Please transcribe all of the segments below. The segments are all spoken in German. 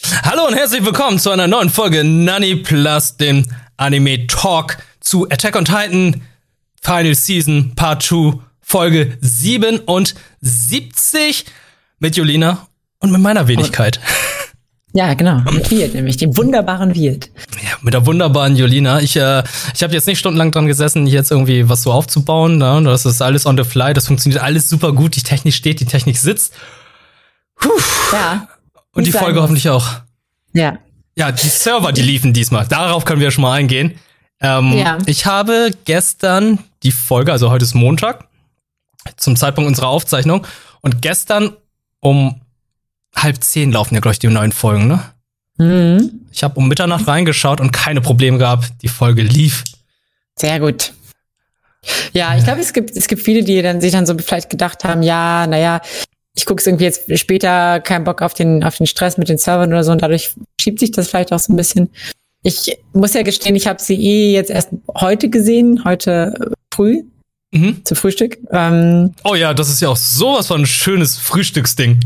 Hallo und herzlich willkommen zu einer neuen Folge Nani Plus, dem Anime Talk zu Attack on Titan Final Season Part 2, Folge 77 mit Julina und mit meiner Wenigkeit. Ja, genau, mit Wirt, nämlich dem wunderbaren Wirt. Ja, mit der wunderbaren Julina. Ich, äh, ich habe jetzt nicht stundenlang dran gesessen, jetzt irgendwie was so aufzubauen. Ne? Das ist alles on the fly, das funktioniert alles super gut. Die Technik steht, die Technik sitzt. Puh. Ja. Und die Folge hoffentlich auch. Ja. Ja, die Server, die liefen diesmal. Darauf können wir schon mal eingehen. Ähm, ja. Ich habe gestern die Folge, also heute ist Montag, zum Zeitpunkt unserer Aufzeichnung. Und gestern um halb zehn laufen ja, glaube ich, die neuen Folgen, ne? Mhm. Ich habe um Mitternacht reingeschaut und keine Probleme gehabt. Die Folge lief. Sehr gut. Ja, ich glaube, es gibt, es gibt viele, die dann sich dann so vielleicht gedacht haben, ja, naja, ich gucke es irgendwie jetzt später, keinen Bock auf den, auf den Stress mit den Servern oder so und dadurch schiebt sich das vielleicht auch so ein bisschen. Ich muss ja gestehen, ich habe sie eh jetzt erst heute gesehen, heute früh. Mhm. Zum Frühstück. Ähm, oh ja, das ist ja auch sowas von ein schönes Frühstücksding.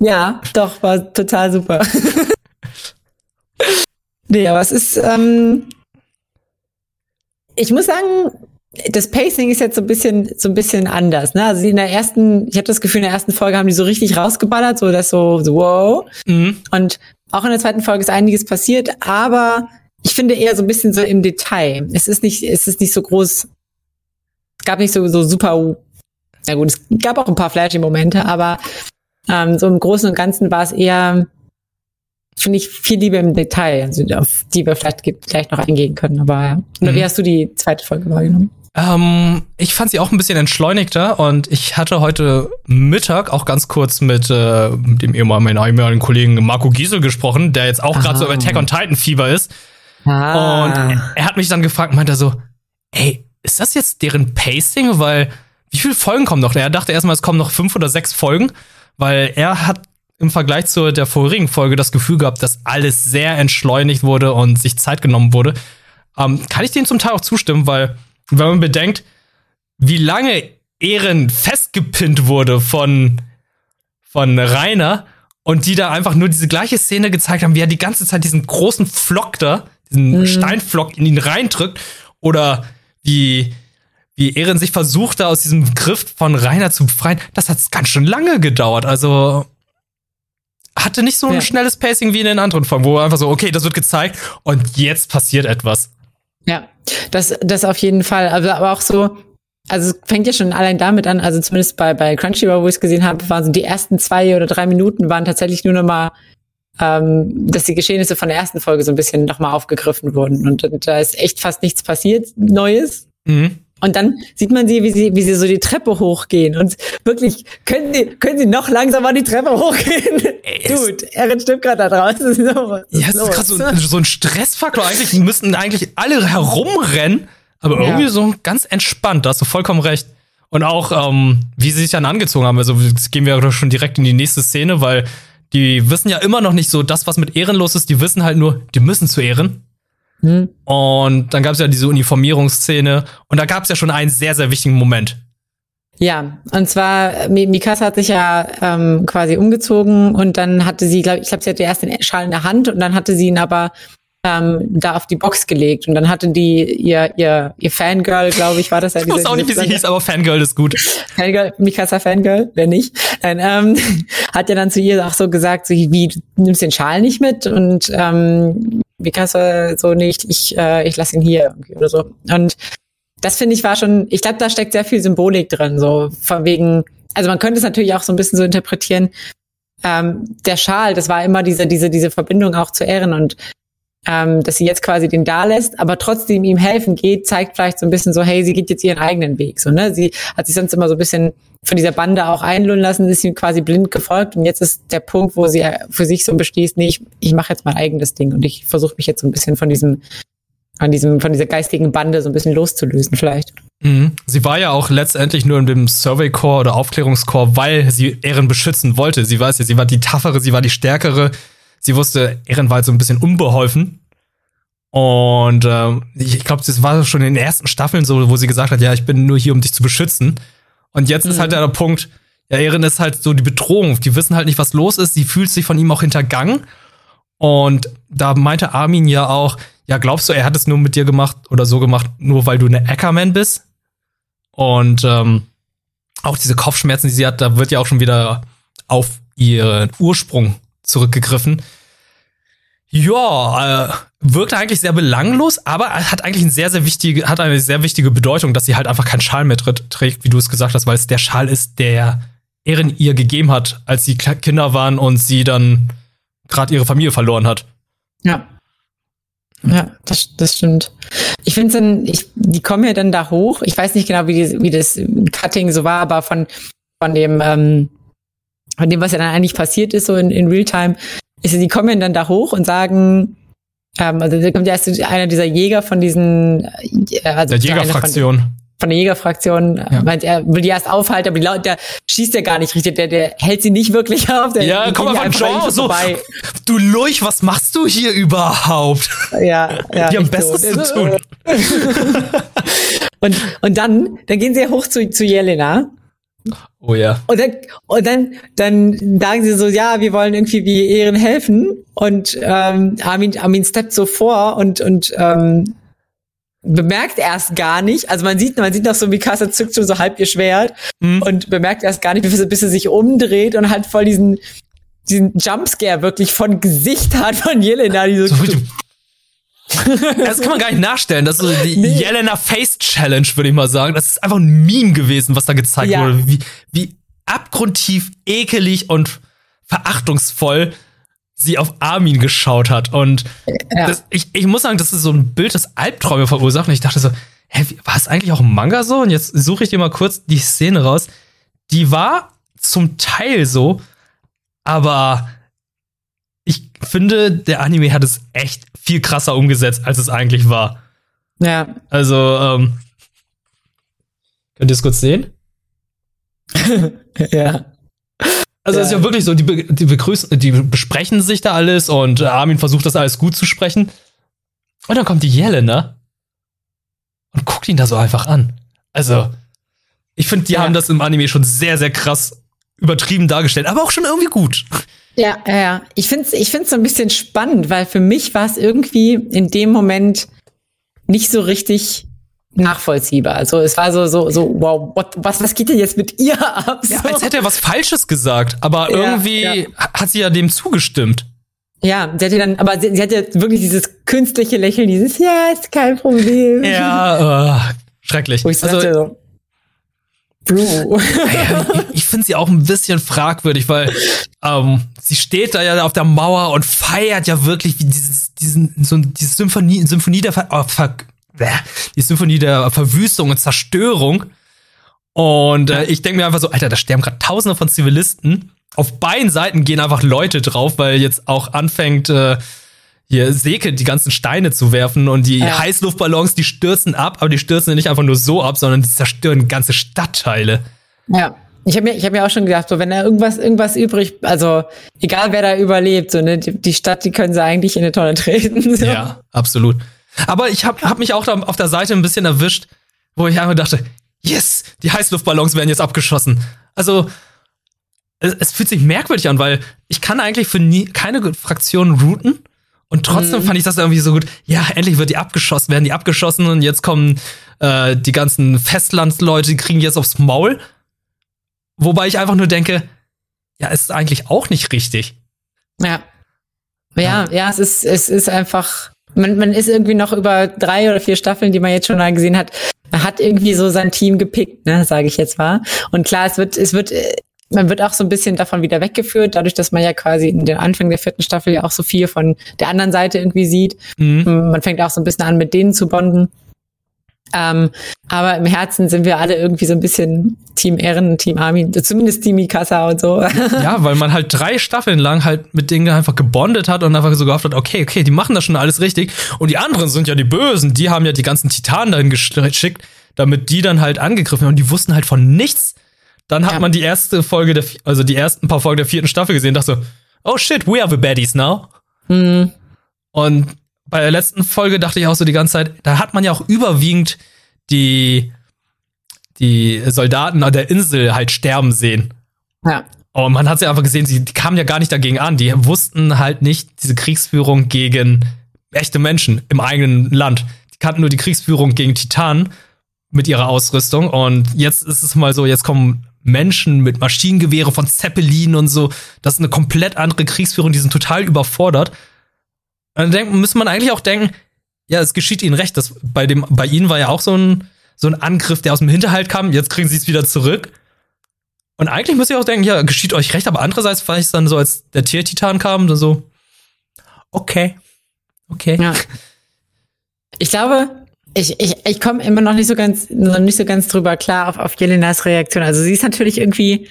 Ja, doch, war total super. nee, aber es ist, ähm, ich muss sagen, das Pacing ist jetzt so ein bisschen so ein bisschen anders. Ne? Also in der ersten, ich habe das Gefühl, in der ersten Folge haben die so richtig rausgeballert, so dass so, so wow. Mhm. Und auch in der zweiten Folge ist einiges passiert, aber ich finde eher so ein bisschen so im Detail. Es ist nicht, es ist nicht so groß. Es gab nicht so so super. Na gut, es gab auch ein paar flashy Momente, aber ähm, so im Großen und Ganzen war es eher, finde ich, viel lieber im Detail, also auf die wir vielleicht gleich noch eingehen können. Aber ja. Mhm. wie hast du die zweite Folge wahrgenommen? Ähm, ich fand sie auch ein bisschen entschleunigter und ich hatte heute Mittag auch ganz kurz mit äh, dem ehemaligen, Kollegen Marco Giesel gesprochen, der jetzt auch gerade so über Attack on Titan Fieber ist. Ah. Und er hat mich dann gefragt, meinte er so, ey, ist das jetzt deren Pacing? Weil wie viele Folgen kommen noch? Er dachte erstmal, es kommen noch fünf oder sechs Folgen, weil er hat im Vergleich zu der vorherigen Folge das Gefühl gehabt, dass alles sehr entschleunigt wurde und sich Zeit genommen wurde. Ähm, kann ich dem zum Teil auch zustimmen, weil wenn man bedenkt, wie lange Ehren festgepinnt wurde von, von Rainer und die da einfach nur diese gleiche Szene gezeigt haben, wie er die ganze Zeit diesen großen Flock da, diesen mhm. Steinflock in ihn reindrückt oder wie, wie Ehren sich versucht, da aus diesem Griff von Rainer zu befreien, das hat ganz schön lange gedauert. Also hatte nicht so ein ja. schnelles Pacing wie in den anderen Folgen, wo einfach so, okay, das wird gezeigt und jetzt passiert etwas. Ja, das, das auf jeden Fall. Also, aber auch so, also es fängt ja schon allein damit an, also zumindest bei, bei Crunchyroll, wo ich es gesehen habe, waren so die ersten zwei oder drei Minuten waren tatsächlich nur noch mal, ähm, dass die Geschehnisse von der ersten Folge so ein bisschen nochmal aufgegriffen wurden. Und, und da ist echt fast nichts passiert, Neues. Mhm. Und dann sieht man sie, wie sie, wie sie so die Treppe hochgehen. Und wirklich, können sie, können sie noch langsamer die Treppe hochgehen? Dude, er stimmt gerade da draußen. So, ja, das ist gerade so, so, ein Stressfaktor. Eigentlich müssten eigentlich alle herumrennen, aber ja. irgendwie so ganz entspannt. Da hast du vollkommen recht. Und auch, ähm, wie sie sich dann angezogen haben. Also gehen wir doch schon direkt in die nächste Szene, weil die wissen ja immer noch nicht so, das, was mit Ehren los ist, die wissen halt nur, die müssen zu Ehren. Mhm. Und dann gab es ja diese Uniformierungsszene und da gab es ja schon einen sehr, sehr wichtigen Moment. Ja, und zwar, Mikasa hat sich ja ähm, quasi umgezogen und dann hatte sie, glaube ich, glaube, sie hatte erst den Schal in der Hand und dann hatte sie ihn aber ähm, da auf die Box gelegt. Und dann hatte die ihr ihr ihr Fangirl, glaube ich, war das ja. Ich weiß auch nicht, wie sie hieß, aber Fangirl ist gut. Fangirl, Mikasa Fangirl, wenn nicht, dann ähm, hat ja dann zu ihr auch so gesagt, so wie du nimmst den Schal nicht mit? Und ähm, Mikasa so nicht, ich äh, ich lass ihn hier oder so. Und das finde ich war schon, ich glaube, da steckt sehr viel Symbolik drin, so von wegen, also man könnte es natürlich auch so ein bisschen so interpretieren, ähm, der Schal, das war immer diese, diese, diese Verbindung auch zu Ehren. Und ähm, dass sie jetzt quasi den da lässt, aber trotzdem ihm helfen geht, zeigt vielleicht so ein bisschen so, hey, sie geht jetzt ihren eigenen Weg. So, ne? Sie hat sich sonst immer so ein bisschen von dieser Bande auch einlullen lassen, ist ihm quasi blind gefolgt und jetzt ist der Punkt, wo sie für sich so beschließt, nee, ich, ich mache jetzt mein eigenes Ding und ich versuche mich jetzt so ein bisschen von diesem von diesem, von dieser geistigen Bande so ein bisschen loszulösen vielleicht. Mhm. Sie war ja auch letztendlich nur in dem Survey Corps oder Aufklärungskorps, weil sie Ehren beschützen wollte. Sie weiß ja, sie war die taffere, sie war die stärkere. Sie wusste, Ehren war halt so ein bisschen unbeholfen. Und äh, ich glaube, das war schon in den ersten Staffeln so, wo sie gesagt hat, ja, ich bin nur hier, um dich zu beschützen. Und jetzt mhm. ist halt der Punkt, ja, Ehren ist halt so die Bedrohung. Die wissen halt nicht, was los ist. Sie fühlt sich von ihm auch hintergangen. Und da meinte Armin ja auch, ja, glaubst du, er hat es nur mit dir gemacht oder so gemacht, nur weil du eine Ackerman bist? Und ähm, auch diese Kopfschmerzen, die sie hat, da wird ja auch schon wieder auf ihren Ursprung zurückgegriffen. Ja, äh, wirkt eigentlich sehr belanglos, aber hat eigentlich ein sehr, sehr wichtige, hat eine sehr wichtige Bedeutung, dass sie halt einfach keinen Schal mehr trägt, wie du es gesagt hast, weil es der Schal ist, der Ehren ihr gegeben hat, als sie Kinder waren und sie dann gerade ihre Familie verloren hat. Ja. Ja, das, das stimmt. Ich finde dann, ich, die kommen ja dann da hoch. Ich weiß nicht genau, wie, die, wie das Cutting so war, aber von, von dem, ähm, von dem, was ja dann eigentlich passiert ist, so in, in Realtime, ist, die kommen dann da hoch und sagen, ähm, also da kommt ja erst einer dieser Jäger von diesen, äh, also der Jägerfraktion von der Jägerfraktion, ja. meint, er will die erst aufhalten, aber die Leute, der schießt ja gar nicht richtig, der, der hält sie nicht wirklich auf. Der, ja, komm mal von Joe, so, vorbei. du Lurch, was machst du hier überhaupt? Ja, ja. Die haben Besseres so. zu tun. und, und dann, dann gehen sie hoch zu, zu Jelena. Oh ja. Und dann, und dann, dann sagen sie so, ja, wir wollen irgendwie wie Ehren helfen. Und ähm, Armin, Armin steppt so vor und, und ähm, bemerkt erst gar nicht, also man sieht, man sieht noch so, Mikasa zückt schon so halb ihr Schwert mhm. und bemerkt erst gar nicht, bis, bis sie sich umdreht und halt voll diesen, diesen Jumpscare wirklich von Gesicht hat von Jelena, die so, so das kann man gar nicht nachstellen. Das ist so die nee. Jelena Face Challenge, würde ich mal sagen. Das ist einfach ein Meme gewesen, was da gezeigt ja. wurde. Wie, wie abgrundtief ekelig und verachtungsvoll sie auf Armin geschaut hat. Und ja. das, ich, ich muss sagen, das ist so ein Bild, das Albträume verursacht. Und ich dachte so, hä, war es eigentlich auch ein Manga so? Und jetzt suche ich dir mal kurz die Szene raus. Die war zum Teil so, aber ich finde, der Anime hat es echt viel krasser umgesetzt, als es eigentlich war. Ja. Also, ähm, könnt ihr es kurz sehen? ja. Also ja. es ist ja wirklich so, die, die begrüßen, die besprechen sich da alles und Armin versucht das alles gut zu sprechen. Und dann kommt die Jelena und guckt ihn da so einfach an. Also, ich finde, die ja. haben das im Anime schon sehr, sehr krass übertrieben dargestellt, aber auch schon irgendwie gut. Ja, ja. Ich finde es ich find's so ein bisschen spannend, weil für mich war es irgendwie in dem Moment nicht so richtig nachvollziehbar. Also es war so, so, so, wow, what, was, was geht denn jetzt mit ihr ab? So. Ja, als hätte er was Falsches gesagt, aber ja, irgendwie ja. hat sie ja dem zugestimmt. Ja, sie hatte dann, aber sie, sie hatte wirklich dieses künstliche Lächeln, dieses, ja, ist kein Problem. Ja, uh, schrecklich. Wo ich also, dachte, so, Bro. ich finde sie auch ein bisschen fragwürdig, weil ähm, sie steht da ja auf der Mauer und feiert ja wirklich wie dieses, diesen, so diese Symphonie, Symphonie der Ver, oh, Ver, die Symphonie der Verwüstung und Zerstörung. Und äh, ich denke mir einfach so, Alter, da sterben gerade Tausende von Zivilisten. Auf beiden Seiten gehen einfach Leute drauf, weil jetzt auch anfängt, äh, hier Seke die ganzen Steine zu werfen und die ja. Heißluftballons, die stürzen ab, aber die stürzen nicht einfach nur so ab, sondern die zerstören ganze Stadtteile. Ja. Ich habe mir, ich hab mir auch schon gedacht, so wenn da irgendwas, irgendwas übrig, also egal wer da überlebt, so ne, die, die Stadt, die können sie eigentlich in eine Tonne treten. So. Ja, absolut. Aber ich habe hab mich auch da auf der Seite ein bisschen erwischt, wo ich einfach dachte, yes, die Heißluftballons werden jetzt abgeschossen. Also, es, es fühlt sich merkwürdig an, weil ich kann eigentlich für nie, keine Fraktion routen. Und trotzdem mhm. fand ich das irgendwie so gut. Ja, endlich wird die abgeschossen, werden die abgeschossen und jetzt kommen äh, die ganzen Festlandsleute, die kriegen jetzt aufs Maul. Wobei ich einfach nur denke, ja, es ist eigentlich auch nicht richtig. Ja. Ja, ja, es ist, es ist einfach, man, man ist irgendwie noch über drei oder vier Staffeln, die man jetzt schon mal gesehen hat, man hat irgendwie so sein Team gepickt, ne, sage ich jetzt mal. Und klar, es wird, es wird, man wird auch so ein bisschen davon wieder weggeführt, dadurch, dass man ja quasi in den Anfang der vierten Staffel ja auch so viel von der anderen Seite irgendwie sieht. Mhm. Man fängt auch so ein bisschen an, mit denen zu bonden. Ähm, aber im Herzen sind wir alle irgendwie so ein bisschen Team Ehren, Team Armin, zumindest Team Mikasa und so. Ja, weil man halt drei Staffeln lang halt mit denen einfach gebondet hat und einfach so gehofft hat, okay, okay, die machen das schon alles richtig. Und die anderen sind ja die Bösen, die haben ja die ganzen Titanen dahin geschickt, damit die dann halt angegriffen haben. Und die wussten halt von nichts. Dann hat ja. man die erste Folge der, also die ersten paar Folgen der vierten Staffel gesehen und dachte so, oh shit, we are the baddies now. Mhm. Und bei der letzten Folge dachte ich auch so die ganze Zeit, da hat man ja auch überwiegend die, die Soldaten an der Insel halt sterben sehen. Ja. Und man hat sie einfach gesehen, sie die kamen ja gar nicht dagegen an. Die wussten halt nicht diese Kriegsführung gegen echte Menschen im eigenen Land. Die kannten nur die Kriegsführung gegen Titanen mit ihrer Ausrüstung. Und jetzt ist es mal so, jetzt kommen Menschen mit Maschinengewehre von Zeppelin und so. Das ist eine komplett andere Kriegsführung, die sind total überfordert. Und dann denkt, muss man eigentlich auch denken, ja, es geschieht ihnen recht. Das, bei, dem, bei ihnen war ja auch so ein, so ein Angriff, der aus dem Hinterhalt kam. Jetzt kriegen sie es wieder zurück. Und eigentlich muss ich auch denken, ja, geschieht euch recht, aber andererseits war ich dann so, als der Tiertitan kam, dann so, okay, okay. Ja. Ich glaube, ich, ich, ich komme immer noch nicht so ganz, noch nicht so ganz drüber klar auf, auf Jelenas Reaktion. Also sie ist natürlich irgendwie,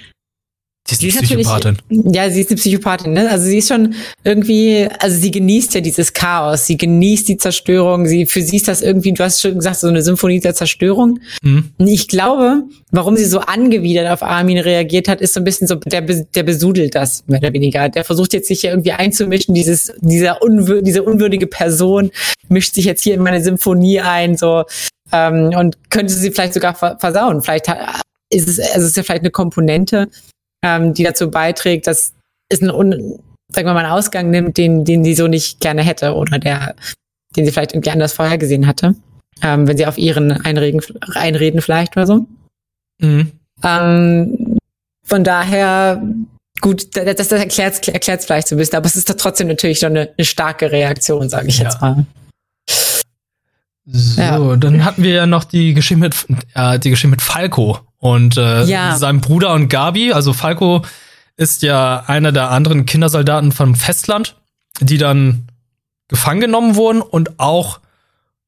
Sie ist, sie ist Psychopathin. Ja, sie ist eine Psychopathin. Ne? Also sie ist schon irgendwie, also sie genießt ja dieses Chaos, sie genießt die Zerstörung. Sie für sie ist das irgendwie, du hast schon gesagt, so eine Symphonie der Zerstörung. Mhm. Ich glaube, warum sie so angewidert auf Armin reagiert hat, ist so ein bisschen so, der, der besudelt das mehr oder weniger. Der versucht jetzt sich hier irgendwie einzumischen. Dieses, dieser unwür diese unwürdige Person mischt sich jetzt hier in meine Symphonie ein, so ähm, und könnte sie vielleicht sogar versauen. Vielleicht ist es, also es ist ja vielleicht eine Komponente ähm, die dazu beiträgt, dass es einen, sagen wir mal, einen Ausgang nimmt, den, den sie so nicht gerne hätte oder der, den sie vielleicht irgendwie anders vorhergesehen hatte. Ähm, wenn sie auf ihren einreden, einreden vielleicht oder so. Mhm. Ähm, von daher, gut, das, das erklärt es vielleicht so ein bisschen, aber es ist doch trotzdem natürlich schon eine, eine starke Reaktion, sage ich ja. jetzt mal. So, ja. dann hatten wir ja noch die Geschichte mit, äh, die Geschichte mit Falco und äh, ja. seinem Bruder und Gabi. Also Falco ist ja einer der anderen Kindersoldaten vom Festland, die dann gefangen genommen wurden und auch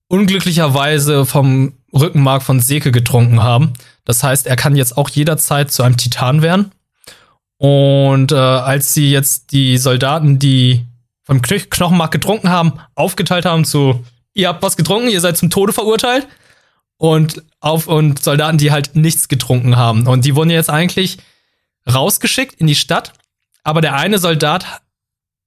unglücklicherweise vom Rückenmark von Seke getrunken haben. Das heißt, er kann jetzt auch jederzeit zu einem Titan werden. Und äh, als sie jetzt die Soldaten, die vom Knochenmark getrunken haben, aufgeteilt haben zu ihr habt was getrunken, ihr seid zum Tode verurteilt. Und auf und Soldaten, die halt nichts getrunken haben. Und die wurden jetzt eigentlich rausgeschickt in die Stadt. Aber der eine Soldat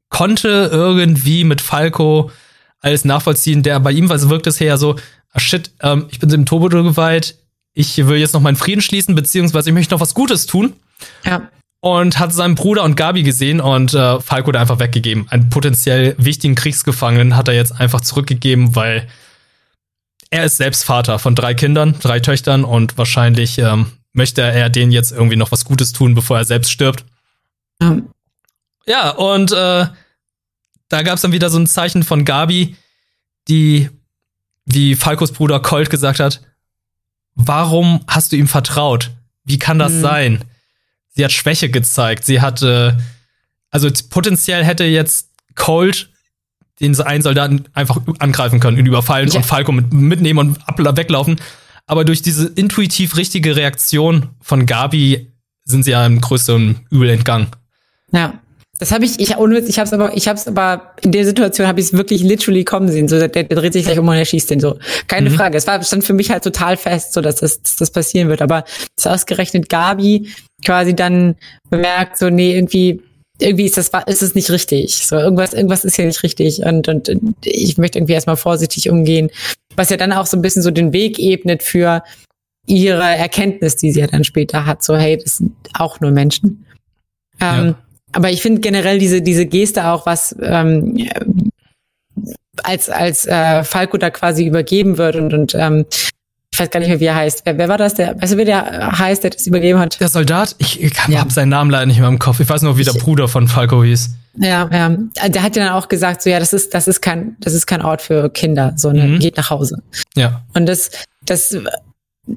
konnte irgendwie mit Falco alles nachvollziehen. Der bei ihm was wirkt es her so, ah shit, ähm, ich bin dem Tode geweiht, ich will jetzt noch meinen Frieden schließen, beziehungsweise ich möchte noch was Gutes tun. Ja und hat seinen Bruder und Gabi gesehen und äh, Falco da einfach weggegeben. Einen potenziell wichtigen Kriegsgefangenen hat er jetzt einfach zurückgegeben, weil er ist selbst Vater von drei Kindern, drei Töchtern und wahrscheinlich ähm, möchte er denen jetzt irgendwie noch was Gutes tun, bevor er selbst stirbt. Mhm. Ja, und äh, da gab es dann wieder so ein Zeichen von Gabi, die, wie Falcos Bruder Colt gesagt hat, warum hast du ihm vertraut? Wie kann das mhm. sein? sie hat Schwäche gezeigt. Sie hatte, also potenziell hätte jetzt Colt den einen Soldaten einfach angreifen können, ihn überfallen ja. und Falco mit, mitnehmen und ab, weglaufen. Aber durch diese intuitiv richtige Reaktion von Gabi sind sie einem größeren Übel entgangen. Ja. Das habe ich, ich ohne ich habe es aber, ich habe es aber in der Situation habe ich es wirklich literally kommen sehen. So, der, der dreht sich gleich um und er schießt den so. Keine mhm. Frage. Es war stand für mich halt total fest, so dass das, dass das passieren wird. Aber das ausgerechnet Gabi quasi dann bemerkt, so nee, irgendwie irgendwie ist das ist es nicht richtig. So irgendwas irgendwas ist hier nicht richtig und und ich möchte irgendwie erstmal vorsichtig umgehen, was ja dann auch so ein bisschen so den Weg ebnet für ihre Erkenntnis, die sie ja dann später hat. So hey, das sind auch nur Menschen. Ähm, ja aber ich finde generell diese, diese Geste auch, was ähm, als, als äh, Falco da quasi übergeben wird und, und ähm, ich weiß gar nicht mehr, wie er heißt. Wer, wer war das? Der, weißt du, wer der heißt, der das übergeben hat? Der Soldat? Ich, ich ja. habe seinen Namen leider nicht mehr im Kopf. Ich weiß nur, wie der Bruder von Falco hieß. Ja, ja. Der hat ja dann auch gesagt, so ja, das ist, das ist kein, das ist kein Ort für Kinder, so ne, mhm. geht nach Hause. Ja. Und das, das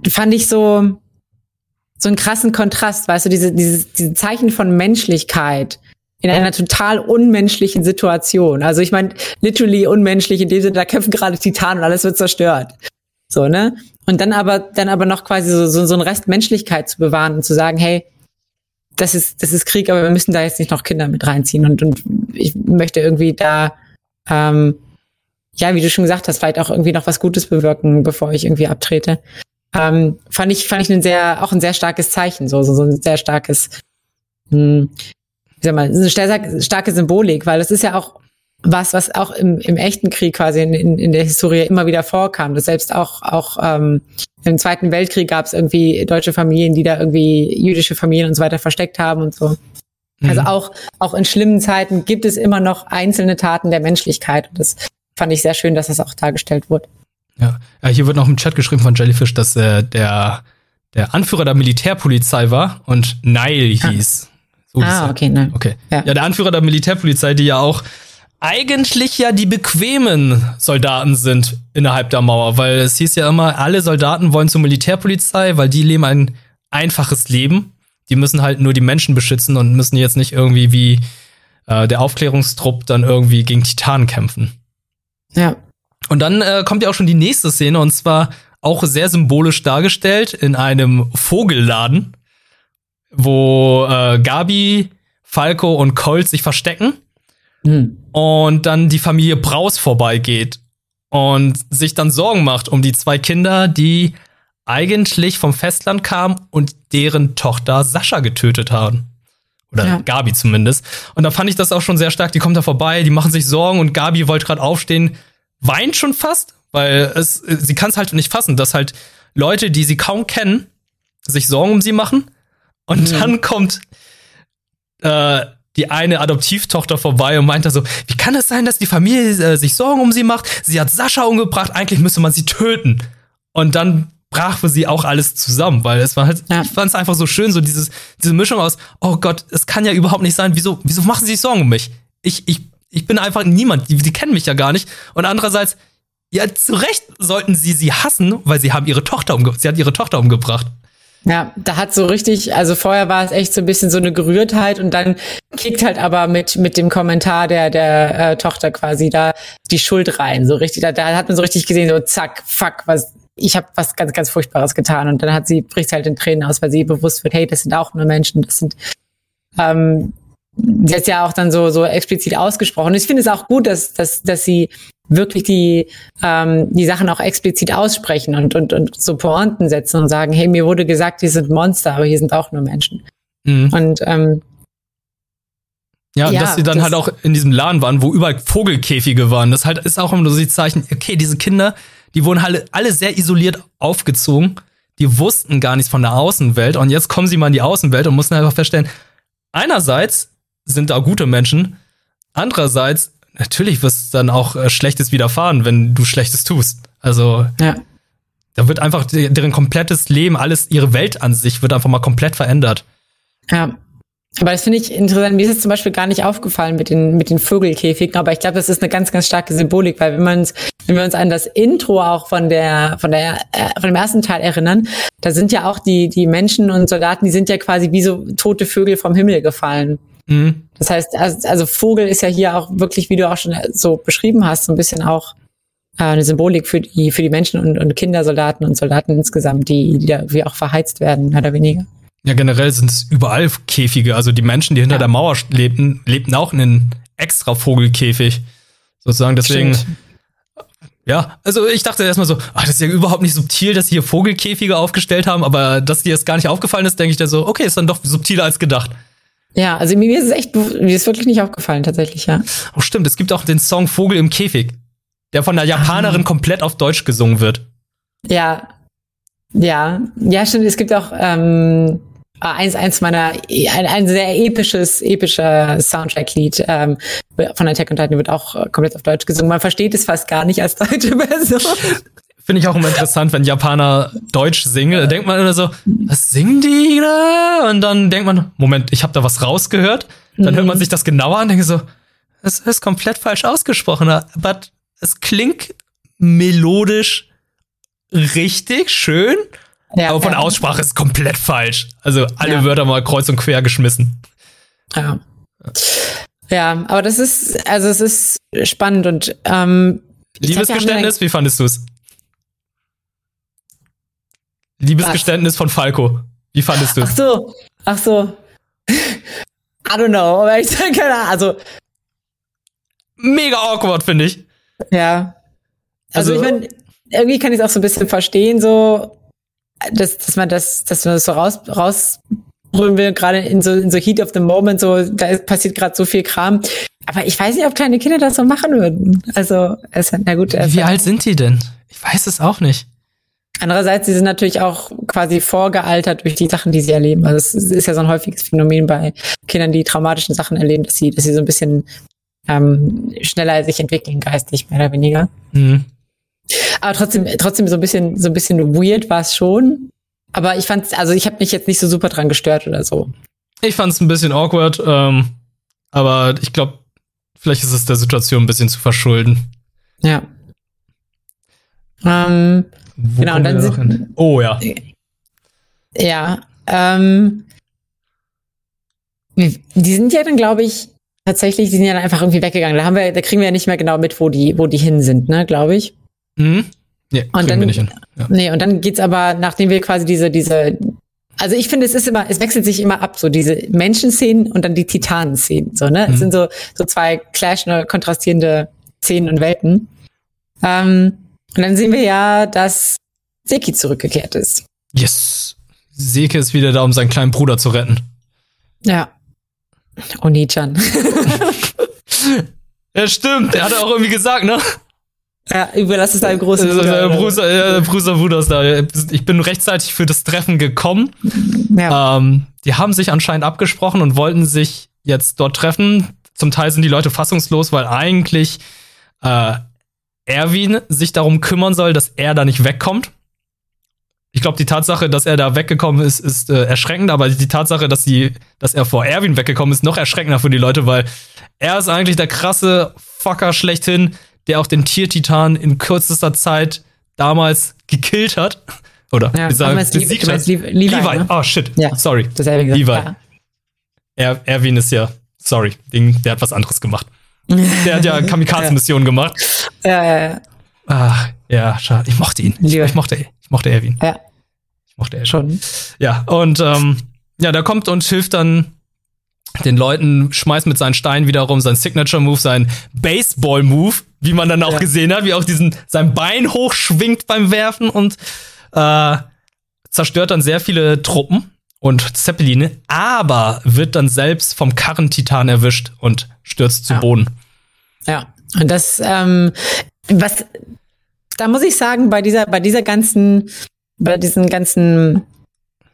fand ich so, so einen krassen Kontrast, weißt du, diese, diese, diese Zeichen von Menschlichkeit in einer total unmenschlichen Situation. Also ich meine, literally unmenschlich in dem Sinne, da kämpfen gerade Titanen und alles wird zerstört. So, ne? Und dann aber, dann aber noch quasi so, so, so ein Rest Menschlichkeit zu bewahren und zu sagen, hey, das ist, das ist Krieg, aber wir müssen da jetzt nicht noch Kinder mit reinziehen. Und, und ich möchte irgendwie da, ähm, ja, wie du schon gesagt hast, vielleicht auch irgendwie noch was Gutes bewirken, bevor ich irgendwie abtrete. Ähm, fand ich fand ich ein sehr auch ein sehr starkes Zeichen so so, so ein sehr starkes hm, wie sag mal eine sehr, starke Symbolik weil es ist ja auch was was auch im, im echten Krieg quasi in, in, in der Historie immer wieder vorkam das selbst auch auch ähm, im Zweiten Weltkrieg gab es irgendwie deutsche Familien die da irgendwie jüdische Familien und so weiter versteckt haben und so Also auch, auch in schlimmen Zeiten gibt es immer noch einzelne Taten der Menschlichkeit. Und das fand ich sehr schön, dass das auch dargestellt wurde. Ja, ja hier wird noch im Chat geschrieben von Jellyfish, dass äh, der, der Anführer der Militärpolizei war und Nile Ah. hieß. So ah, okay, nein. Okay. Ja. Ja. der Anführer der Militärpolizei, die ja auch eigentlich ja die bequemen Soldaten sind innerhalb der Mauer, weil es hieß ja immer, alle Soldaten wollen zur Militärpolizei, weil die leben ein einfaches Leben. Die müssen halt nur die Menschen beschützen und müssen jetzt nicht irgendwie wie äh, der Aufklärungstrupp dann irgendwie gegen Titanen kämpfen. Ja. Und dann äh, kommt ja auch schon die nächste Szene und zwar auch sehr symbolisch dargestellt in einem Vogelladen, wo äh, Gabi, Falco und Colt sich verstecken Hm. Und dann die Familie Braus vorbeigeht und sich dann Sorgen macht um die zwei Kinder, die eigentlich vom Festland kamen und deren Tochter Sascha getötet haben. Oder Ja. Gabi zumindest. Und da fand ich das auch schon sehr stark. Die kommt da vorbei, die machen sich Sorgen und Gabi wollte gerade aufstehen, weint schon fast, weil es, sie kann es halt nicht fassen, dass halt Leute, die sie kaum kennen, sich Sorgen um sie machen. Und dann kommt äh, die eine Adoptivtochter vorbei und meinte so, wie kann es sein, dass die Familie äh, sich Sorgen um sie macht? Sie hat Sascha umgebracht, eigentlich müsste man sie töten. Und dann brach für sie auch alles zusammen, weil es war halt, Ja. ich fand es einfach so schön, so dieses, diese Mischung aus, oh Gott, es kann ja überhaupt nicht sein, wieso, wieso machen sie sich Sorgen um mich? Ich, ich, ich bin einfach niemand, die, die kennen mich ja gar nicht. Und andererseits, ja, zu Recht sollten sie sie hassen, weil sie haben ihre Tochter umge sie hat ihre Tochter umgebracht. Ja, da hat so richtig, also vorher war es echt so ein bisschen so eine Gerührtheit und dann kickt halt aber mit mit dem Kommentar der der äh, Tochter quasi da die Schuld rein, so richtig. Da, da hat man so richtig gesehen, so zack, fuck, was ich habe was ganz ganz Furchtbares getan und dann hat sie bricht halt in Tränen aus, weil sie bewusst wird, hey, das sind auch nur Menschen, das sind ähm, sie hat ja auch dann so so explizit ausgesprochen. Ich finde es auch gut, dass dass dass sie wirklich die ähm, die Sachen auch explizit aussprechen und und und so Pointen setzen und sagen, hey, mir wurde gesagt, hier sind Monster, aber hier sind auch nur Menschen. Mhm. Und ähm, Ja, und Ja, dass sie dann das- halt auch in diesem Laden waren, wo überall Vogelkäfige waren. Das halt ist auch immer so die Zeichen, okay, diese Kinder, die wurden alle, alle sehr isoliert aufgezogen. Die wussten gar nichts von der Außenwelt. Und jetzt kommen sie mal in die Außenwelt und mussten einfach feststellen, einerseits sind da gute Menschen, andererseits, natürlich wirst dann auch äh, Schlechtes widerfahren, wenn du Schlechtes tust. Also, ja, da wird einfach de- deren komplettes Leben, alles, ihre Welt an sich wird einfach mal komplett verändert. ja. Aber das finde ich interessant. Mir ist es zum Beispiel gar nicht aufgefallen mit den, mit den Vögelkäfigen, aber ich glaube, das ist eine ganz, ganz starke Symbolik, weil wenn man uns, wenn wir uns an das Intro auch von der, von der, äh, von dem ersten Teil erinnern, da sind ja auch die, die Menschen und Soldaten, die sind ja quasi wie so tote Vögel vom Himmel gefallen. Mhm. Das heißt, also, also Vogel ist ja hier auch wirklich, wie du auch schon so beschrieben hast, so ein bisschen auch äh, eine Symbolik für die, für die Menschen und, und Kindersoldaten und Soldaten insgesamt, die, die da wie auch verheizt werden, mehr oder weniger. Ja, generell sind es überall Käfige. Also die Menschen, die hinter Ja. der Mauer lebten, lebten auch in einem extra Vogelkäfig. Sozusagen, deswegen. Stimmt. Ja, also ich dachte erstmal so, ach, das ist ja überhaupt nicht subtil, dass sie hier Vogelkäfige aufgestellt haben, aber dass dir das gar nicht aufgefallen ist, denke ich da so, okay, ist dann doch subtiler als gedacht. Ja, also mir ist es echt, mir ist wirklich nicht aufgefallen, tatsächlich, ja. Oh, stimmt, es gibt auch den Song Vogel im Käfig, der von der Japanerin komplett auf Deutsch gesungen wird. Ja, ja, ja, stimmt. Es gibt auch ähm, eins, eins meiner, ein, ein sehr episches, epischer Soundtrack-Lied ähm, von Attack on Titan wird auch äh, komplett auf Deutsch gesungen. Man versteht es fast gar nicht als deutsche Person. Finde ich auch immer interessant, wenn Japaner Deutsch singen. Da denkt man immer so, was singen die da? Und dann denkt man, Moment, ich habe da was rausgehört. Dann hört man sich das genauer an und denkt so, es ist komplett falsch ausgesprochen. Aber es klingt melodisch richtig schön, Ja, aber von ja. Aussprache ist komplett falsch. Also alle Ja. Wörter mal kreuz und quer geschmissen. Ja. Ja, aber das ist, also es ist spannend und ähm, Liebesgeständnis, wie fandest du es? Liebesgeständnis von Falco. Wie fandest du Ach so, ach so. I don't know, aber ich sag keine Ahnung. Also, Mega awkward, finde ich. ja. Also, Also- ich meine, irgendwie kann ich es auch so ein bisschen verstehen, so, dass, dass man das, dass man das so raus, rausbrüllen will, gerade in so, in so Heat of the Moment, so, da ist, passiert gerade so viel Kram. Aber ich weiß nicht, ob kleine Kinder das so machen würden. Also, es, na gut, es, Wie alt sind die denn? Ich weiß es auch nicht. Andererseits, sie sind natürlich auch quasi vorgealtert durch die Sachen, die sie erleben. Also es ist ja so ein häufiges Phänomen bei Kindern, die traumatischen Sachen erleben, dass sie, dass sie so ein bisschen ähm, schneller sich entwickeln, geistig, mehr oder weniger. Mhm. Aber trotzdem, trotzdem so ein bisschen, so ein bisschen weird war es schon. Aber ich fand, also ich habe mich jetzt nicht so super dran gestört oder so. Ich fand es ein bisschen awkward, ähm, aber ich glaube, vielleicht ist es der Situation ein bisschen zu verschulden. Ja. Ähm, Wo genau, und dann sind, Oh ja. Ja. Ähm, die sind ja dann, glaube ich, tatsächlich, die sind ja dann einfach irgendwie weggegangen. Da haben wir, da kriegen wir ja nicht mehr genau mit, wo die, wo die hin sind, ne, glaube ich. Mhm. Ja, und dann, wir nicht hin. Ja. Nee, und dann geht's aber, nachdem wir quasi diese, diese, also ich finde, es ist immer, es wechselt sich immer ab, so diese Menschenszenen und dann die Titanen-Szenen, so, ne? Mhm. Es sind so, so zwei clashende, kontrastierende Szenen und Welten. Ähm, und dann sehen wir ja, dass Seki zurückgekehrt ist. Yes. Seki ist wieder da, um seinen kleinen Bruder zu retten. Ja. Oni-chan. ja, stimmt. Er hat auch irgendwie gesagt, ne? Ja, überlass es deinem großen Bruder. Bruder, Bruder Bruder da. Ich bin rechtzeitig für das Treffen gekommen. Ja. Ähm, die haben sich anscheinend abgesprochen und wollten sich jetzt dort treffen. Zum Teil sind die Leute fassungslos, weil eigentlich äh, Erwin sich darum kümmern soll, dass er da nicht wegkommt. Ich glaube, die Tatsache, dass er da weggekommen ist, ist äh, erschreckend, aber die Tatsache, dass, die, dass er vor Erwin weggekommen ist, noch erschreckender für die Leute, weil er ist eigentlich der krasse Fucker schlechthin, der auch den Tiertitan in kürzester Zeit damals gekillt hat. Oder ja, sagen, besiegt hat. Levi, Levi. Ne? Oh shit, ja, sorry. Das Levi. Ja. Er, Erwin ist ja, sorry, der hat was anderes gemacht. Der hat ja Kamikaze-Missionen gemacht. Ja, ja, ja. Ach, ja, schade. Ich mochte ihn. Ich, ich, mochte, ich mochte Erwin. Ja. Ich mochte Erwin. Schon. Ja, und ähm, ja, der kommt und hilft dann den Leuten, schmeißt mit seinen Steinen wiederum sein Signature-Move, sein Baseball-Move, wie man dann auch ja. gesehen hat, wie auch diesen sein Bein hochschwingt beim Werfen und äh, zerstört dann sehr viele Truppen und Zeppeline, aber wird dann selbst vom Karrentitan erwischt und stürzt zu ja. Boden. Ja, und das, ähm, was, da muss ich sagen, bei dieser, bei dieser ganzen, bei diesen ganzen,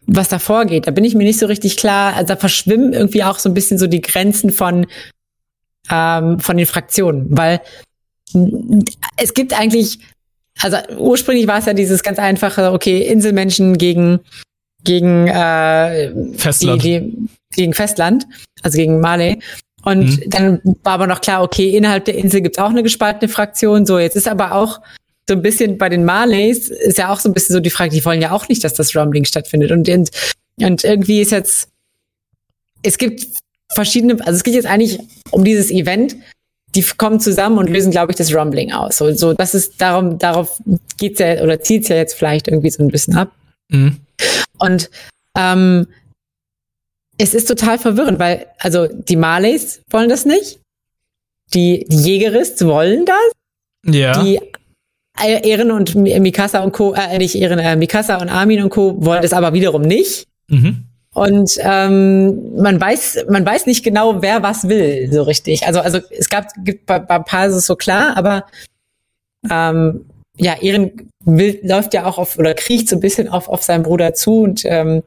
was da vorgeht, da bin ich mir nicht so richtig klar. Also da verschwimmen irgendwie auch so ein bisschen so die Grenzen von, ähm, von den Fraktionen, weil es gibt eigentlich, also ursprünglich war es ja dieses ganz einfache, okay, Inselmenschen gegen gegen äh, Festland. Die, die, gegen Festland, also gegen Mali. Und mhm. dann war aber noch klar, okay, innerhalb der Insel gibt's auch eine gespaltene Fraktion. So, jetzt ist aber auch so ein bisschen bei den Marleys ist ja auch so ein bisschen so die Frage, die wollen ja auch nicht, dass das Rumbling stattfindet. Und, und, und irgendwie ist jetzt, es gibt verschiedene, also es geht jetzt eigentlich um dieses Event, die kommen zusammen und lösen, glaube ich, das Rumbling aus. So, so das ist darum, darauf geht's ja oder zieht's ja jetzt vielleicht irgendwie so ein bisschen ab. Mhm. Und ähm, es ist total verwirrend, weil, also die Marleys wollen das nicht. Die, die Jägerists wollen das. Ja. Die Ehren und Mikasa und Co., äh, nicht Ehren, äh, Mikasa und Armin und Co. wollen das aber wiederum nicht. Mhm. Und ähm, man weiß, man weiß nicht genau, wer was will, so richtig. Also, also es gab, gibt bei, bei ein paar ist es so klar, aber ähm, ja, Ehren will, läuft ja auch auf oder kriecht so ein bisschen auf, auf seinen Bruder zu und ähm,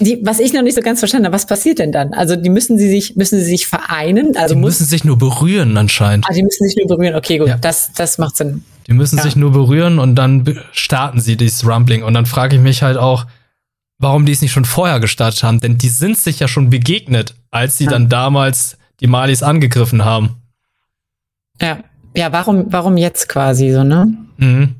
die, was ich noch nicht so ganz verstanden habe, was passiert denn dann? Also die müssen sie sich müssen sie sich vereinen? Also die müssen sich nur berühren anscheinend. Ah, die müssen sich nur berühren. Okay, gut, ja. das das macht Sinn. Die müssen ja. sich nur berühren und dann starten sie dieses Rumbling und dann frage ich mich halt auch, warum die es nicht schon vorher gestartet haben, denn die sind sich ja schon begegnet, als sie ja. dann damals die Malis angegriffen haben. Ja, ja, warum warum jetzt quasi so ne? Mhm.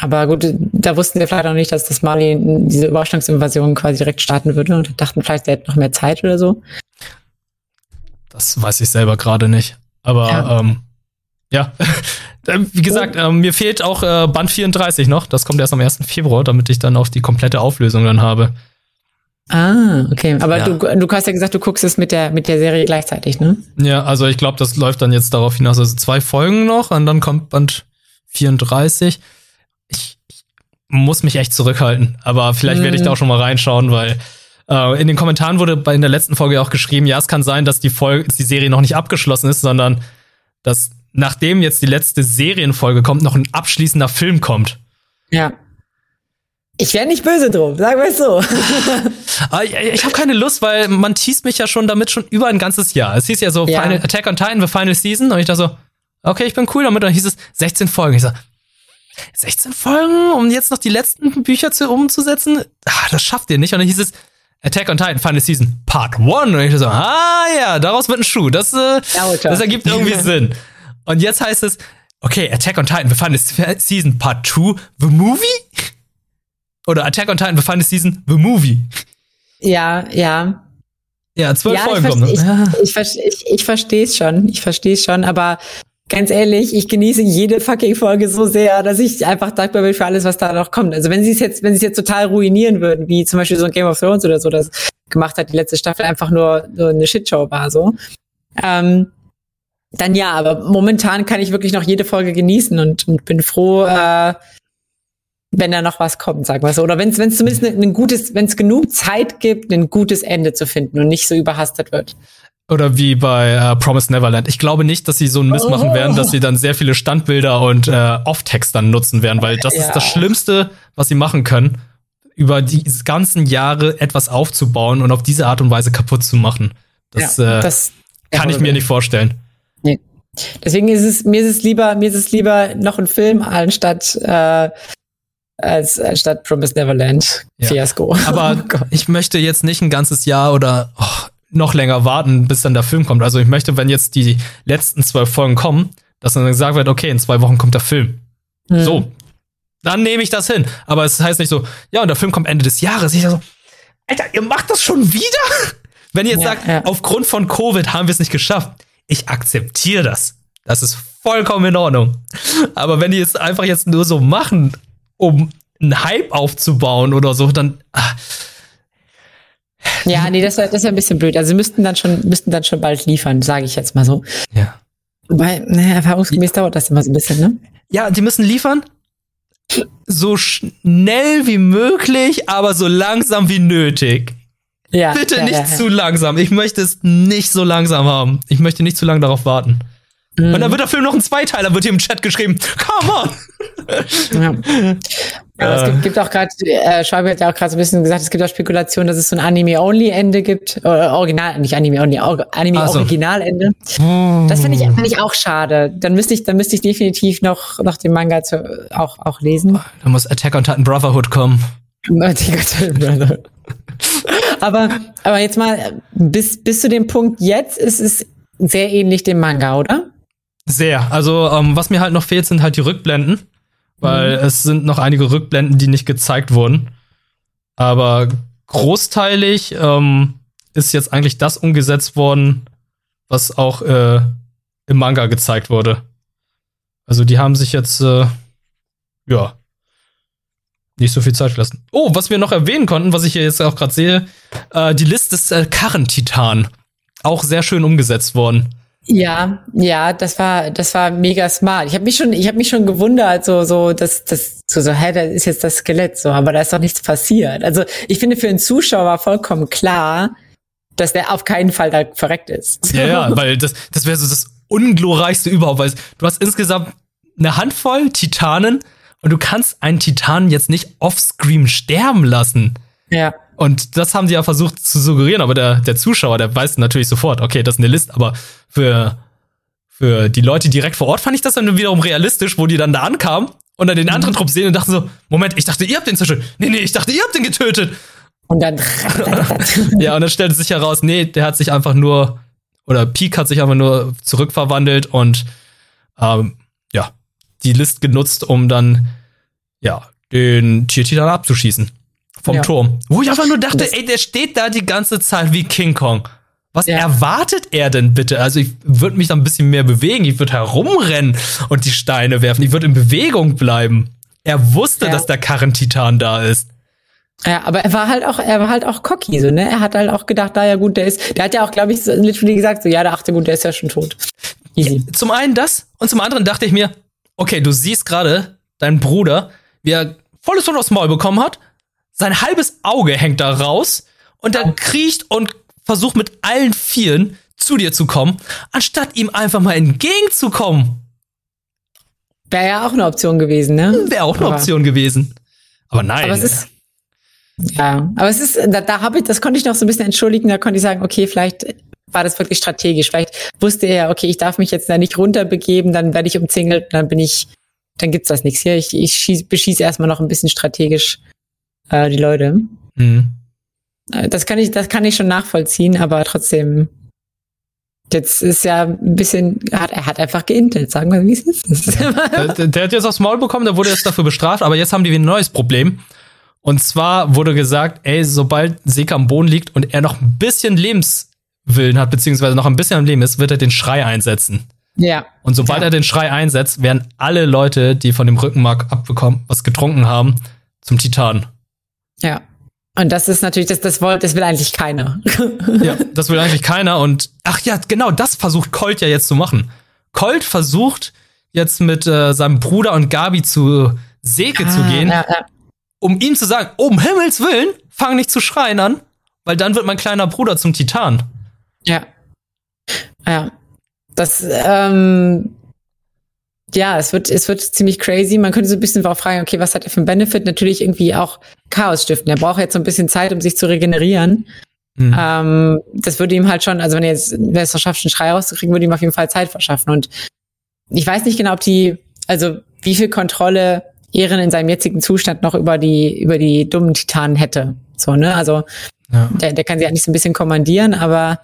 Aber gut, da wussten wir vielleicht auch nicht, dass das Mali diese Überraschungsinvasion quasi direkt starten würde und dachten vielleicht, der hätte noch mehr Zeit oder so. Das weiß ich selber gerade nicht. Aber ja, ähm, ja. wie gesagt, äh, mir fehlt auch äh, Band 34 noch. Das kommt erst am 1. Februar, damit ich dann auch die komplette Auflösung dann habe. Ah, okay. Aber ja. du, du hast ja gesagt, du guckst es mit der, mit der Serie gleichzeitig, ne? Ja, also ich glaube, das läuft dann jetzt darauf hinaus. Also zwei Folgen noch und dann kommt Band 34. Muss mich echt zurückhalten, aber vielleicht mhm. werde ich da auch schon mal reinschauen, weil äh, in den Kommentaren wurde bei in der letzten Folge auch geschrieben, ja, es kann sein, dass die Folge, die Serie noch nicht abgeschlossen ist, sondern dass nachdem jetzt die letzte Serienfolge kommt, noch ein abschließender Film kommt. Ja. Ich wäre nicht böse drum, sagen wir es so. Aber ich ich habe keine Lust, weil man teast mich ja schon damit schon über ein ganzes Jahr. Es hieß ja so Ja. Final, Attack on Titan, the Final Season. Und ich dachte so, okay, ich bin cool damit. Und dann hieß es 16 Folgen. Ich so, 16 Folgen, um jetzt noch die letzten Bücher zu, umzusetzen? Ah, das schafft ihr nicht. Und dann hieß es Attack on Titan, Final Season, Part 1. Und ich so, ah ja, daraus wird ein Schuh. Das, äh, das ergibt irgendwie Sinn. Und jetzt heißt es, okay, Attack on Titan, the Final Season, Part 2, the Movie? Oder Attack on Titan, Final Season, the Movie. Ja, ja. Ja, zwölf Ja, ich, Folgen kommen. verste- ich, ich, ich, ich verstehe es schon. Ich verstehe es schon, aber ganz ehrlich, ich genieße jede fucking Folge so sehr, dass ich einfach dankbar bin für alles, was da noch kommt. Also wenn sie es jetzt, wenn sie es jetzt total ruinieren würden, wie zum Beispiel so ein Game of Thrones oder so, das gemacht hat, die letzte Staffel einfach nur, nur eine Shitshow war, so. Ähm, dann ja, aber momentan kann ich wirklich noch jede Folge genießen und, und bin froh, äh, wenn da noch was kommt, sagen wir so. Oder wenn es zumindest ein, ein gutes, wenn es genug Zeit gibt, ein gutes Ende zu finden und nicht so überhastet wird. Oder wie bei äh, Promise Neverland. Ich glaube nicht, dass sie so einen Mist machen Oh. werden, dass sie dann sehr viele Standbilder und äh, Off-Text dann nutzen werden, weil das Ja. ist das Schlimmste, was sie machen können, über die ganzen Jahre etwas aufzubauen und auf diese Art und Weise kaputt zu machen. Das, ja, äh, das kann ich mir nicht vorstellen. Deswegen ist es mir ist es lieber mir ist es lieber noch ein Film anstatt äh, als anstatt Promise Neverland Ja. Fiasko. Aber Oh ich möchte jetzt nicht ein ganzes Jahr oder oh, noch länger warten, bis dann der Film kommt. Also ich möchte, wenn jetzt die letzten zwölf Folgen kommen, dass dann gesagt wird, okay, in zwei Wochen kommt der Film. Hm. So. Dann nehme ich das hin. Aber es heißt nicht so, ja, und der Film kommt Ende des Jahres. Ich so, Alter, ihr macht das schon wieder? Wenn ihr jetzt Ja, sagt, ja. aufgrund von Covid haben wir es nicht geschafft. Ich akzeptiere das. Das ist vollkommen in Ordnung. Aber wenn die es einfach jetzt nur so machen, um einen Hype aufzubauen oder so, dann, ah, Ja, nee, das war das ist ja ein bisschen blöd. Also sie müssten dann schon müssten dann schon bald liefern, sage ich jetzt mal so. ja. Weil, naja, erfahrungsgemäß dauert das immer so ein bisschen, ne? Ja, die müssen liefern. So schnell wie möglich, aber so langsam wie nötig. Ja. Bitte ja, nicht ja, ja. zu langsam. Ich möchte es nicht so langsam haben. Ich möchte nicht zu lange darauf warten. Mhm. Und dann wird der Film noch ein Zweiteiler, wird hier im Chat geschrieben. Come on! Ja. Aber es Äh. gibt, gibt auch gerade, äh, Schwabe hat ja auch gerade so ein bisschen gesagt, es gibt auch Spekulationen, dass es so ein Anime-Only-Ende gibt. Oder Original, nicht Anime-Only, Or- Ach so. Anime-Original-Ende. Das finde ich, finde ich auch schade. Dann müsste ich, dann müsste ich definitiv noch, noch den Manga zu, auch, auch lesen. Da muss Attack on Titan Brotherhood kommen. Die Göttin, Brother. aber, aber jetzt mal, bis, bis zu dem Punkt jetzt ist es sehr ähnlich dem Manga, oder? Sehr. Also, ähm, was mir halt noch fehlt, sind halt die Rückblenden. Weil Mhm. es sind noch einige Rückblenden, die nicht gezeigt wurden. Aber großteilig ähm, ist jetzt eigentlich das umgesetzt worden, was auch äh, im Manga gezeigt wurde. Also die haben sich jetzt, äh, ja, nicht so viel Zeit gelassen. Oh, was wir noch erwähnen konnten, was ich hier jetzt auch gerade sehe, äh, die Liste des äh, Karrentitan. Auch sehr schön umgesetzt worden. Ja, ja, das war, das war mega smart. Ich habe mich schon, ich habe mich schon gewundert, so, so, dass, das, so, so, hä, da ist jetzt das Skelett, so, aber da ist doch nichts passiert. Also ich finde für einen Zuschauer vollkommen klar, dass der auf keinen Fall da verreckt ist. Ja, ja, weil das, das wäre so das unglorreichste überhaupt, weil du hast insgesamt eine Handvoll Titanen und du kannst einen Titanen jetzt nicht offscreen sterben lassen. ja. Und das haben die ja versucht zu suggerieren, aber der, der Zuschauer, der weiß natürlich sofort, okay, das ist eine List, aber für, für die Leute direkt vor Ort fand ich das dann wiederum realistisch, wo die dann da ankamen und dann den anderen Trupp sehen und dachten so, Moment, ich dachte, ihr habt den zerstört. Nee, nee, ich dachte, ihr habt den getötet. Und dann, Ja, und dann stellte sich heraus, nee, der hat sich einfach nur, oder Peak hat sich einfach nur zurückverwandelt und ähm, ja, die List genutzt, um dann, ja, den Tiertitan abzuschießen. Vom Ja. Turm. Wo ich einfach nur dachte, ey, der steht da die ganze Zeit wie King Kong. Was Ja. erwartet er denn bitte? Also ich würde mich da ein bisschen mehr bewegen. Ich würde herumrennen und die Steine werfen. Ich würde in Bewegung bleiben. Er wusste, Ja. dass der Karrentitan da ist. Ja, aber er war halt auch, er war halt auch cocky, so, ne? Er hat halt auch gedacht, da ja gut, der ist, der hat ja auch, glaube ich, so, literally gesagt, so, ja, der achte gut, der ist ja schon tot. Easy. Zum einen das und zum anderen dachte ich mir, okay, du siehst gerade deinen Bruder, wie er volles Hund aufs Maul bekommen hat, sein halbes Auge hängt da raus und er kriecht und versucht mit allen Vieren zu dir zu kommen, anstatt ihm einfach mal entgegenzukommen. Wäre ja auch eine Option gewesen, ne? Wäre auch eine Aber- Option gewesen. Aber nein. Aber es ist, ja, aber es ist, da, da habe ich, das konnte ich noch so ein bisschen entschuldigen, da konnte ich sagen, okay, vielleicht war das wirklich strategisch. Vielleicht wusste er, okay, ich darf mich jetzt da nicht runterbegeben, dann werde ich umzingelt, dann bin ich, dann gibt's das nichts hier. Ich, ich schieß, beschieße erstmal noch ein bisschen strategisch äh, die Leute. Mhm. Das kann ich, das kann ich schon nachvollziehen, aber trotzdem, jetzt ist ja ein bisschen, hat, er hat einfach geintelt, sagen wir, wie es ist. der, der, hat jetzt aufs Maul bekommen, der wurde jetzt dafür bestraft, aber jetzt haben die ein neues Problem. Und zwar wurde gesagt, ey, sobald Seka am Boden liegt und er noch ein bisschen Lebenswillen hat, beziehungsweise noch ein bisschen am Leben ist, wird er den Schrei einsetzen. Ja. Und sobald ja. er den Schrei einsetzt, werden alle Leute, die von dem Rückenmark abbekommen, was getrunken haben, zum Titan. Ja. Und das ist natürlich, das, das, will, das will eigentlich keiner. ja, das will eigentlich keiner. Und ach ja, genau, das versucht Colt ja jetzt zu machen. Colt versucht jetzt mit äh, seinem Bruder und Gabi zu Seke ah, zu gehen, ja, ja. um ihm zu sagen, um Himmels Willen, fang nicht zu schreien an, weil dann wird mein kleiner Bruder zum Titan. Ja. Ja. Das, ähm, ja, es wird, es wird ziemlich crazy. Man könnte so ein bisschen auch fragen, okay, was hat er für einen Benefit? Natürlich irgendwie auch Chaos stiften. Er braucht jetzt so ein bisschen Zeit, um sich zu regenerieren. Mhm. Ähm, das würde ihm halt schon, also wenn er jetzt, wenn er es schafft, einen Schrei rauszukriegen, würde ihm auf jeden Fall Zeit verschaffen. Und ich weiß nicht genau, ob die, also wie viel Kontrolle Ehren in seinem jetzigen Zustand noch über die, über die dummen Titanen hätte. So, ne? Also, ja. der, der kann sie eigentlich so ein bisschen kommandieren, aber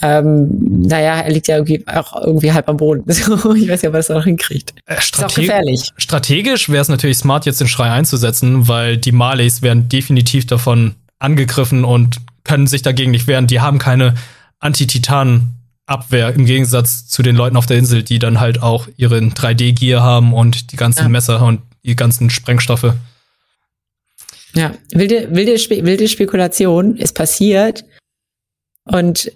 ähm, naja, er liegt ja irgendwie auch irgendwie halb am Boden. ich weiß nicht, ob er das noch hinkriegt. Äh, Strateg ist auch gefährlich. Strategisch wäre es natürlich smart, jetzt den Schrei einzusetzen, weil die Marleys werden definitiv davon angegriffen und können sich dagegen nicht wehren. Die haben keine Anti-Titan-Abwehr im Gegensatz zu den Leuten auf der Insel, die dann halt auch ihren 3D-Gear haben und die ganzen ja. Messer und die ganzen Sprengstoffe. Ja, wilde, wilde, wilde Spekulation ist passiert und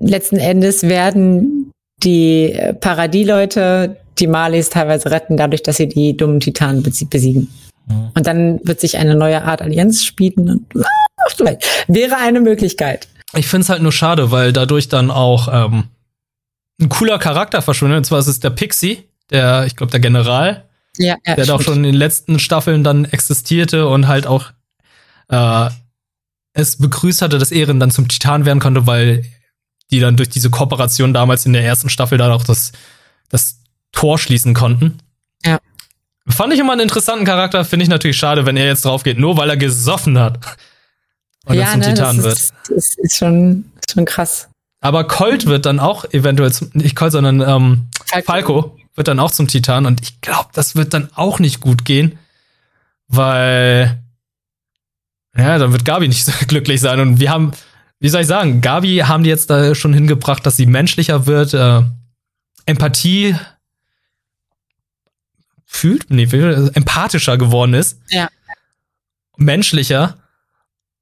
letzten Endes werden die äh, Paradieleute die Malis teilweise retten, dadurch, dass sie die dummen Titanen besiegen. Mhm. Und dann wird sich eine neue Art Allianz spielen. Und, ach, wäre eine Möglichkeit. Ich finde es halt nur schade, weil dadurch dann auch ähm, ein cooler Charakter verschwindet. Und zwar ist es der Pixie, der, ich glaube, der General, ja, ja, der doch schon in den letzten Staffeln dann existierte und halt auch äh, es begrüßt hatte, dass Ehren dann zum Titan werden konnte, weil die dann durch diese Kooperation damals in der ersten Staffel dann auch das, das Tor schließen konnten. Ja. Fand ich immer einen interessanten Charakter, finde ich natürlich schade, wenn er jetzt drauf geht, nur weil er gesoffen hat. Und ja, zum ne, Titan das wird. Ist, das ist schon, schon krass. Aber Colt wird dann auch eventuell, zum, nicht Colt, sondern ähm, Falco. Falco wird dann auch zum Titan und ich glaube, das wird dann auch nicht gut gehen, weil ja, dann wird Gabi nicht so glücklich sein und wir haben wie soll ich sagen, Gabi haben die jetzt da schon hingebracht, dass sie menschlicher wird, äh, Empathie fühlt, nee, empathischer geworden ist. Ja. Menschlicher.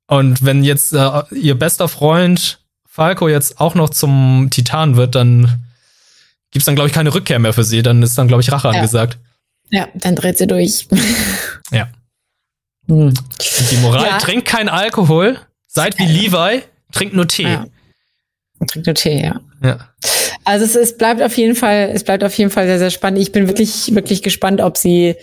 Und wenn jetzt äh, ihr bester Freund Falco jetzt auch noch zum Titan wird, dann gibt's dann, glaube ich, keine Rückkehr mehr für sie. Dann ist dann, glaube ich, Rache ja. angesagt. Ja, dann dreht sie durch. ja. Hm. Die Moral, ja. trinkt kein Alkohol, seid wie Levi, Trinkt nur Tee. Ja. Trinkt nur Tee, ja. Ja. Also es, es bleibt auf jeden Fall, es bleibt auf jeden Fall sehr, sehr spannend. Ich bin wirklich, wirklich gespannt, ob sie,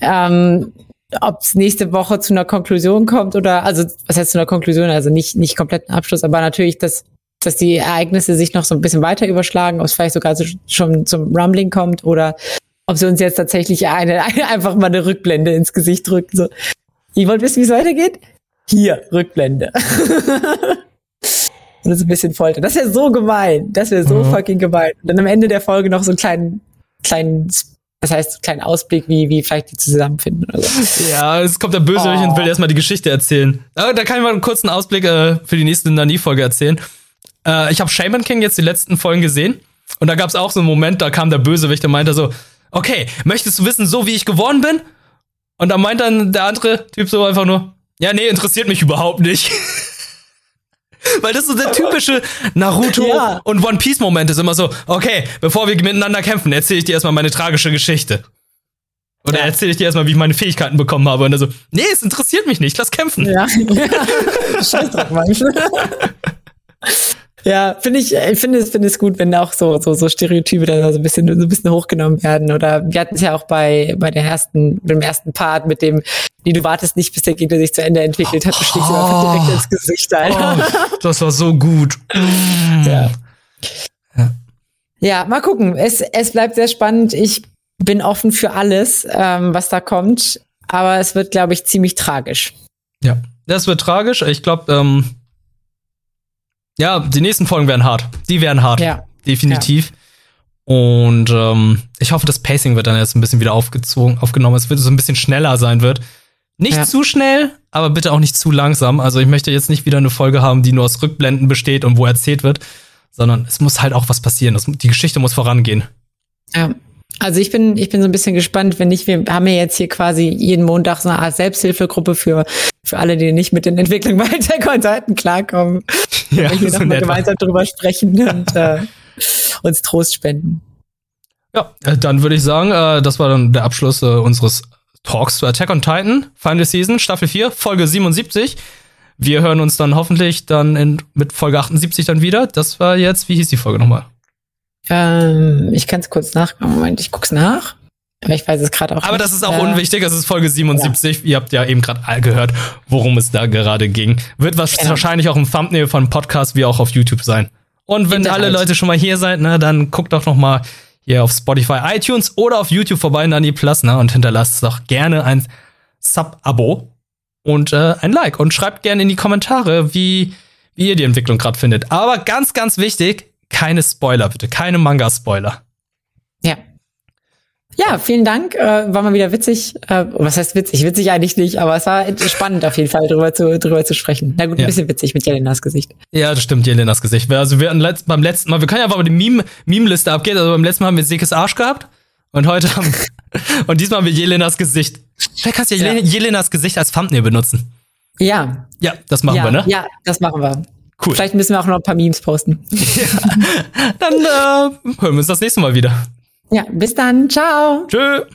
ähm, ob es nächste Woche zu einer Konklusion kommt oder, also was heißt zu einer Konklusion, also nicht, nicht kompletten Abschluss, aber natürlich, dass, dass die Ereignisse sich noch so ein bisschen weiter überschlagen, ob es vielleicht sogar so, schon zum Rumbling kommt oder ob sie uns jetzt tatsächlich eine, eine, einfach mal eine Rückblende ins Gesicht drücken. So, ihr wollt wissen, wie es weitergeht? Hier, Rückblende. Und das ist ein bisschen Folter. Das wäre so gemein. Das wäre so mhm. fucking gemein. Und dann am Ende der Folge noch so einen kleinen, kleinen, das heißt, kleinen Ausblick, wie, wie vielleicht die zusammenfinden oder so. Ja, es kommt der Bösewicht oh. und will erstmal die Geschichte erzählen. Aber da kann ich mal einen kurzen Ausblick äh, für die nächste Nani-Folge erzählen. Äh, ich habe Shaman King jetzt die letzten Folgen gesehen. Und da gab es auch so einen Moment, da kam der Bösewicht und meinte so, okay, möchtest du wissen, so wie ich geworden bin? Und dann meint dann der andere Typ so einfach nur, ja, nee, interessiert mich überhaupt nicht. Weil das ist so der typische Naruto ja. und One Piece Moment ist immer so, okay, bevor wir miteinander kämpfen, erzähle ich dir erstmal meine tragische Geschichte. Oder ja. erzähle ich dir erstmal, wie ich meine Fähigkeiten bekommen habe. Und er so, nee, es interessiert mich nicht, lass kämpfen. Ja. Scheiß drauf, Ja, finde ich, ich finde es, finde es gut, wenn auch so, so, so Stereotype dann so ein bisschen, so ein bisschen hochgenommen werden. Oder wir hatten es ja auch bei, bei der ersten, beim ersten Part mit dem, die du wartest nicht, bis der Gegner sich zu Ende entwickelt hat, du schlägst einfach direkt ins Gesicht, Alter. Oh, das war so gut. Ja. Ja, mal gucken. Es, es bleibt sehr spannend. Ich bin offen für alles, ähm, was da kommt. Aber es wird, glaube ich, ziemlich tragisch. Ja, das wird tragisch. Ich glaube, ähm, ja, die nächsten Folgen werden hart. Die werden hart. Ja. Definitiv. Und ähm, ich hoffe, das Pacing wird dann jetzt ein bisschen wieder aufgezogen, aufgenommen. Es wird so ein bisschen schneller sein wird. Nicht Ja. zu schnell, aber bitte auch nicht zu langsam. Also ich möchte jetzt nicht wieder eine Folge haben, die nur aus Rückblenden besteht und wo erzählt wird, sondern es muss halt auch was passieren. Das, die Geschichte muss vorangehen. Ja. Also ich bin, ich bin so ein bisschen gespannt, wenn nicht, wir haben ja jetzt hier quasi jeden Montag so eine Art Selbsthilfegruppe für, für alle, die nicht mit den Entwicklungen bei Attack on Titan klarkommen. Ja, wir hier nochmal gemeinsam drüber sprechen und äh, uns Trost spenden. Ja, äh, dann würde ich sagen, äh, das war dann der Abschluss äh, unseres Talks zu Attack on Titan, Final Season, Staffel 4, Folge 77. Wir hören uns dann hoffentlich dann in, mit Folge 78 dann wieder. Das war jetzt, wie hieß die Folge nochmal? Ähm, ich kann es kurz nach. Moment, ich guck's nach. Aber ich weiß es gerade auch Aber nicht. das ist auch Äh, unwichtig, es ist Folge 77. Ihr habt ja eben gerade gehört, worum es da gerade ging. Wird was Genau. wahrscheinlich auch im Thumbnail von Podcast wie auch auf YouTube sein. Und wenn alle Sicherheit. Leute schon mal hier seid, ne, dann guckt doch noch mal hier auf Spotify, iTunes oder auf YouTube vorbei in Dani Plus, ne, und hinterlasst doch gerne ein Sub-Abo und äh, ein Like und schreibt gerne in die Kommentare, wie, wie ihr die Entwicklung gerade findet. Aber ganz, ganz wichtig, keine Spoiler bitte, keine Manga-Spoiler. Ja. Ja, vielen Dank. Äh, war mal wieder witzig. Äh, was heißt witzig? Witzig eigentlich nicht, aber es war spannend auf jeden Fall, drüber zu, drüber zu sprechen. Na gut, ein Ja. bisschen witzig mit Jelenas Gesicht. Ja, das stimmt, Jelenas Gesicht. Also wir hatten letzt, beim letzten Mal, wir können ja einfach mal die Meme- Meme-Liste abgehen. Also beim letzten Mal haben wir Sekes Arsch gehabt und heute haben und diesmal haben wir Jelenas Gesicht. Vielleicht kannst du ja Ja. Jelen- Jelenas Gesicht als Thumbnail benutzen. Ja. Ja, das machen ja, wir, ne? Ja, das machen wir. Cool. Vielleicht müssen wir auch noch ein paar Memes posten. Dann äh, hören wir uns das nächste Mal wieder. Ja, bis dann. Ciao. Tschö.